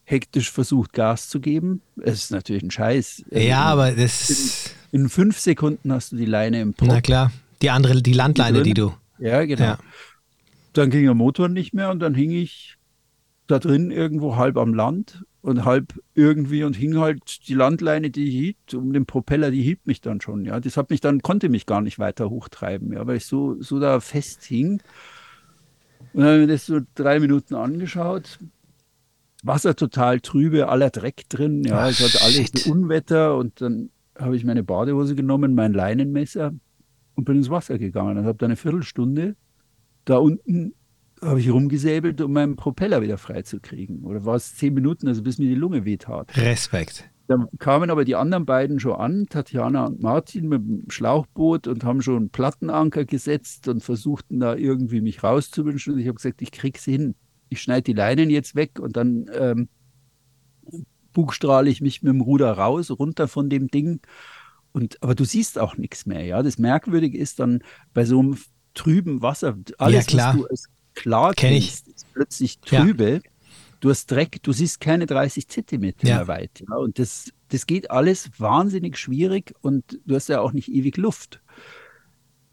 hektisch versucht, Gas zu geben. Es ist natürlich ein Scheiß. Ja, aber das. In, in, fünf Sekunden hast du die Leine im Pop. Na klar. Die andere, die Landleine, die, die du. Ja, genau. Ja. Dann ging der Motor nicht mehr und dann hing ich da drin irgendwo halb am Land und halb irgendwie und hing halt die Landleine, die hielt, um den Propeller, die hielt mich dann schon. Ja, das hat mich dann, konnte mich gar nicht weiter hochtreiben, ja, weil ich so, so da fest hing. Und dann habe ich mir das so drei Minuten angeschaut. Wasser total trübe, aller Dreck drin. Ja, Ach, es hatte alles Unwetter und dann habe ich meine Badehose genommen, mein Leinenmesser, und bin ins Wasser gegangen und habe da eine Viertelstunde da unten habe ich rumgesäbelt, um meinen Propeller wieder freizukriegen. Oder war es zehn Minuten, also bis mir die Lunge wehtat. Respekt. Dann kamen aber die anderen beiden schon an, Tatjana und Martin mit dem Schlauchboot und haben schon einen Plattenanker gesetzt und versuchten da irgendwie mich rauszuwünschen. Und ich habe gesagt, ich krieg's hin. Ich schneide die Leinen jetzt weg und dann ähm, bugstrahle ich mich mit dem Ruder raus, runter von dem Ding und, aber du siehst auch nichts mehr, ja. Das Merkwürdige ist dann bei so einem trüben Wasser, alles, ja, was du als klar kennst, ist plötzlich trübe. Ja. Du hast Dreck, du siehst keine 30 Zentimeter ja. mehr weit. Ja? Und das, das geht alles wahnsinnig schwierig und du hast ja auch nicht ewig Luft.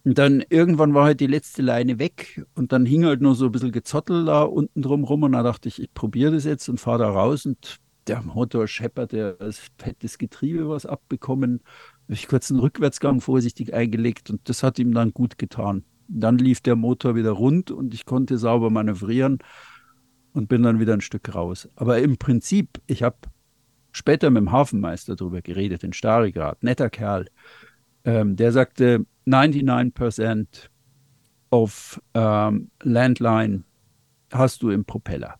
Und dann irgendwann war halt die letzte Leine weg und dann hing halt nur so ein bisschen Gezottel da unten drum rum und da dachte ich, ich probiere das jetzt und fahre da raus und der Motor scheppert, der das fettes Getriebe was abbekommen habe ich kurz einen Rückwärtsgang vorsichtig eingelegt und das hat ihm dann gut getan. Dann lief der Motor wieder rund und ich konnte sauber manövrieren und bin dann wieder ein Stück raus. Aber im Prinzip, ich habe später mit dem Hafenmeister darüber geredet, in Starigrad, netter Kerl. Ähm, der sagte, 99% auf ähm, Landline hast du im Propeller.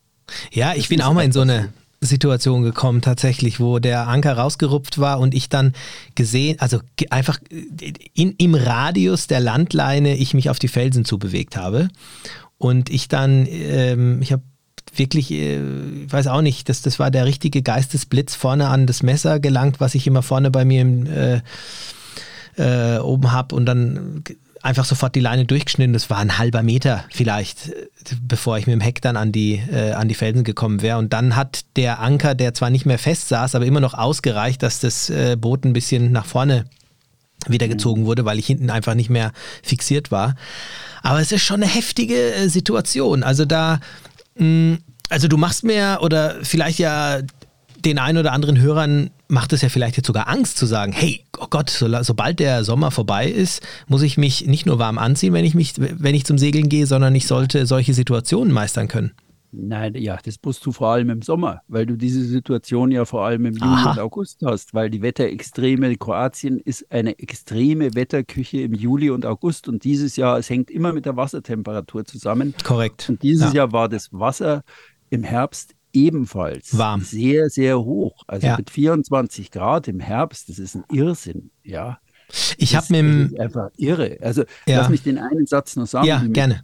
Ja, ich das bin auch mal in so eine Situation gekommen, tatsächlich, wo der Anker rausgerupft war und ich dann gesehen, also einfach in, im Radius der Landleine ich mich auf die Felsen zubewegt habe. Und ich dann, ähm, ich habe wirklich, äh, ich weiß auch nicht, das, das war der richtige Geistesblitz vorne an das Messer gelangt, was ich immer vorne bei mir im, äh, äh, oben habe und dann einfach sofort die Leine durchgeschnitten. Das war ein halber Meter vielleicht, bevor ich mit dem Heck dann an die, äh, an die Felsen gekommen wäre. Und dann hat der Anker, der zwar nicht mehr fest saß, aber immer noch ausgereicht, dass das äh, Boot ein bisschen nach vorne wieder gezogen wurde, weil ich hinten einfach nicht mehr fixiert war. Aber es ist schon eine heftige äh, Situation. Also da, mh, mm, also du machst mir oder vielleicht ja den ein oder anderen Hörern macht es ja vielleicht jetzt sogar Angst zu sagen, hey, oh Gott, so, sobald der Sommer vorbei ist, muss ich mich nicht nur warm anziehen, wenn ich mich, wenn ich zum Segeln gehe, sondern ich sollte solche Situationen meistern können. Nein, ja, das musst du vor allem im Sommer, weil du diese Situation ja vor allem im Juli Aha. und August hast, weil die Wetterextreme, Kroatien ist eine extreme Wetterküche im Juli und August und dieses Jahr, es hängt immer mit der Wassertemperatur zusammen. Korrekt. Und dieses ja. Jahr war das Wasser im Herbst ebenfalls warm. sehr, sehr hoch. Also ja. mit 24 Grad im Herbst, das ist ein Irrsinn, ja. Ich habe dem einfach irre. Also ja. lass mich den einen Satz noch sagen. Ja, gerne.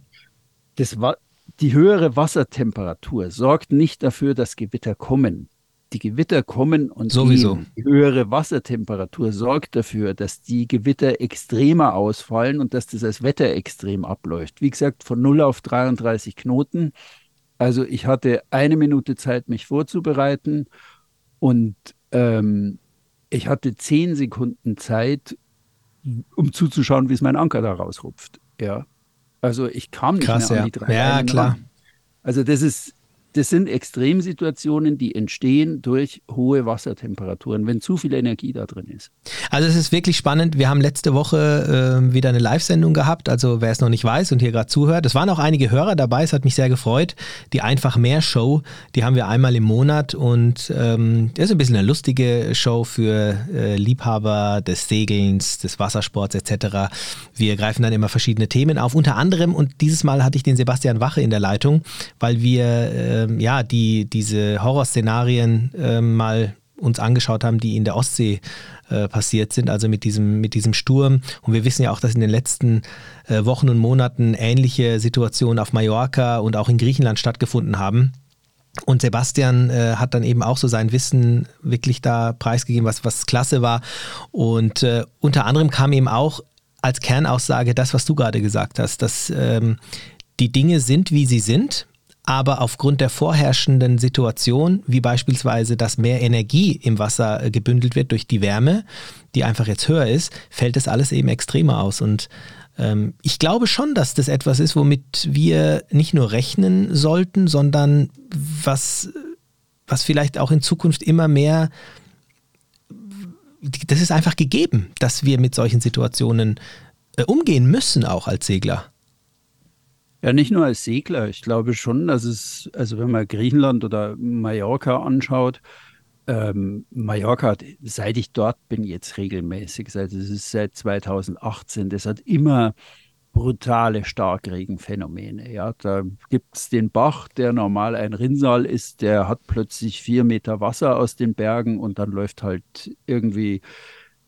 Das war die höhere Wassertemperatur sorgt nicht dafür, dass Gewitter kommen. Die Gewitter kommen und sowieso. Gehen. Die höhere Wassertemperatur sorgt dafür, dass die Gewitter extremer ausfallen und dass das als Wetterextrem abläuft. Wie gesagt, von 0 auf 33 Knoten also ich hatte eine Minute Zeit, mich vorzubereiten und ähm, ich hatte zehn Sekunden Zeit, um zuzuschauen, wie es mein Anker da rausrupft. Ja. Also ich kam nicht Krass, mehr an die drei. Ja, klar. Ran. Also das ist, das sind Extremsituationen, die entstehen durch hohe Wassertemperaturen, wenn zu viel Energie da drin ist. Also es ist wirklich spannend. Wir haben letzte Woche äh, wieder eine Live-Sendung gehabt. Also wer es noch nicht weiß und hier gerade zuhört, es waren auch einige Hörer dabei. Es hat mich sehr gefreut. Die Einfach mehr Show, die haben wir einmal im Monat und ähm, das ist ein bisschen eine lustige Show für äh, Liebhaber des Segelns, des Wassersports etc. Wir greifen dann immer verschiedene Themen auf. Unter anderem und dieses Mal hatte ich den Sebastian Wache in der Leitung, weil wir äh, ähm, ja, die diese Horrorszenarien äh, mal uns angeschaut haben, die in der Ostsee äh, passiert sind, also mit diesem, mit diesem Sturm. Und wir wissen ja auch, dass in den letzten äh, Wochen und Monaten ähnliche Situationen auf Mallorca und auch in Griechenland stattgefunden haben. Und Sebastian äh, hat dann eben auch so sein Wissen wirklich da preisgegeben, was, was klasse war. Und äh, unter anderem kam eben auch als Kernaussage das, was du gerade gesagt hast, dass ähm, die Dinge sind, wie sie sind aber aufgrund der vorherrschenden Situation, wie beispielsweise, dass mehr Energie im Wasser äh, gebündelt wird durch die Wärme, die einfach jetzt höher ist, fällt das alles eben extremer aus. Und ähm, ich glaube schon, dass das etwas ist, womit wir nicht nur rechnen sollten, sondern was, was vielleicht auch in Zukunft immer mehr das ist einfach gegeben, dass wir mit solchen Situationen äh, umgehen müssen, auch als Segler. Ja, nicht nur als Segler. Ich glaube schon, dass es, also wenn man Griechenland oder Mallorca anschaut, ähm, Mallorca, seit ich dort bin, jetzt regelmäßig, seit es ist seit 2018, das hat immer brutale Starkregenphänomene. Ja, da gibt es den Bach, der normal ein Rinnsal ist, der hat plötzlich vier Meter Wasser aus den Bergen und dann läuft halt irgendwie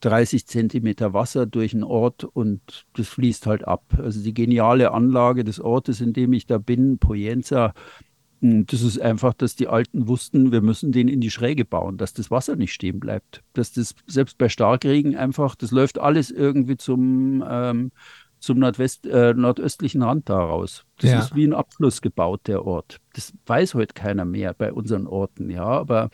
30 Zentimeter Wasser durch einen Ort und das fließt halt ab. Also die geniale Anlage des Ortes, in dem ich da bin, Poyenza, hm, das ist einfach, dass die Alten wussten, wir müssen den in die Schräge bauen, dass das Wasser nicht stehen bleibt. Dass das selbst bei Starkregen einfach, das läuft alles irgendwie zum, ähm, zum Nordwest, äh, nordöstlichen Rand da raus. Das ja. ist wie ein Abfluss gebaut, der Ort. Das weiß heute keiner mehr bei unseren Orten, ja, aber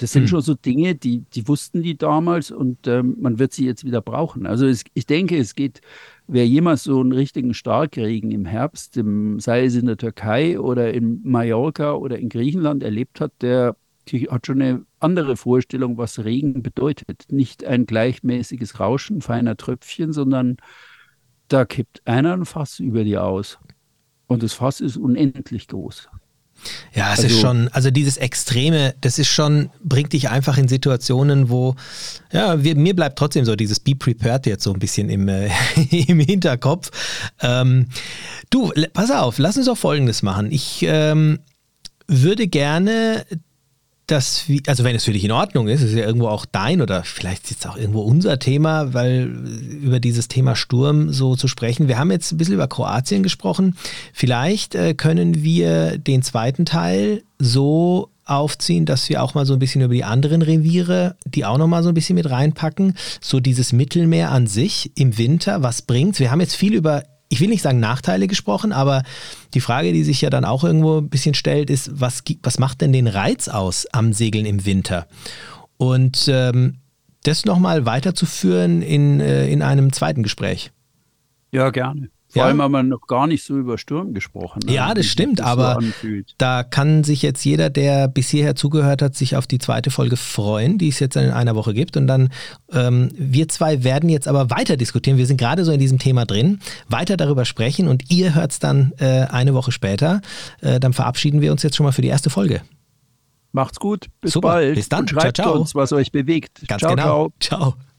das sind hm. schon so Dinge, die, die wussten die damals und ähm, man wird sie jetzt wieder brauchen. Also es, ich denke, es geht, wer jemals so einen richtigen Starkregen im Herbst, im, sei es in der Türkei oder in Mallorca oder in Griechenland erlebt hat, der hat schon eine andere Vorstellung, was Regen bedeutet. Nicht ein gleichmäßiges Rauschen feiner Tröpfchen, sondern da kippt einer ein Fass über dir aus. Und das Fass ist unendlich groß. Ja, es Also- ist schon, also dieses Extreme, das ist schon, bringt dich einfach in Situationen, wo, ja, wir, mir bleibt trotzdem so dieses Be Prepared jetzt so ein bisschen im, äh, <laughs> im Hinterkopf. Ähm, du, pass auf, lass uns doch Folgendes machen. Ich ähm, würde gerne dass wir, also wenn es für dich in Ordnung ist, ist ja irgendwo auch dein oder vielleicht ist es auch irgendwo unser Thema, weil über dieses Thema Sturm so zu sprechen. Wir haben jetzt ein bisschen über Kroatien gesprochen. Vielleicht äh, können wir den zweiten Teil so aufziehen, dass wir auch mal so ein bisschen über die anderen Reviere, die auch noch mal so ein bisschen mit reinpacken. So dieses Mittelmeer an sich im Winter, was bringt's? Wir haben jetzt viel über ich will nicht sagen Nachteile gesprochen, aber die Frage, die sich ja dann auch irgendwo ein bisschen stellt, ist, was, was macht denn den Reiz aus am Segeln im Winter? Und ähm, das nochmal weiterzuführen in, äh, in einem zweiten Gespräch. Ja, gerne. Vor Ja? allem haben wir noch gar nicht so über Sturm gesprochen. ne? Ja, das stimmt, so aber anfühlt. Da kann sich jetzt jeder, der bis hierher zugehört hat, sich auf die zweite Folge freuen, die es jetzt in einer Woche gibt. Und dann, ähm, wir zwei werden jetzt aber weiter diskutieren. Wir sind gerade so in diesem Thema drin, weiter darüber sprechen und ihr hört es dann äh, eine Woche später. Äh, dann verabschieden wir uns jetzt schon mal für die erste Folge. Macht's gut. Bis Super, bald. bis dann. Und schreibt Ciao, ciao. uns, was euch bewegt. Ganz ciao, genau. ciao. ciao.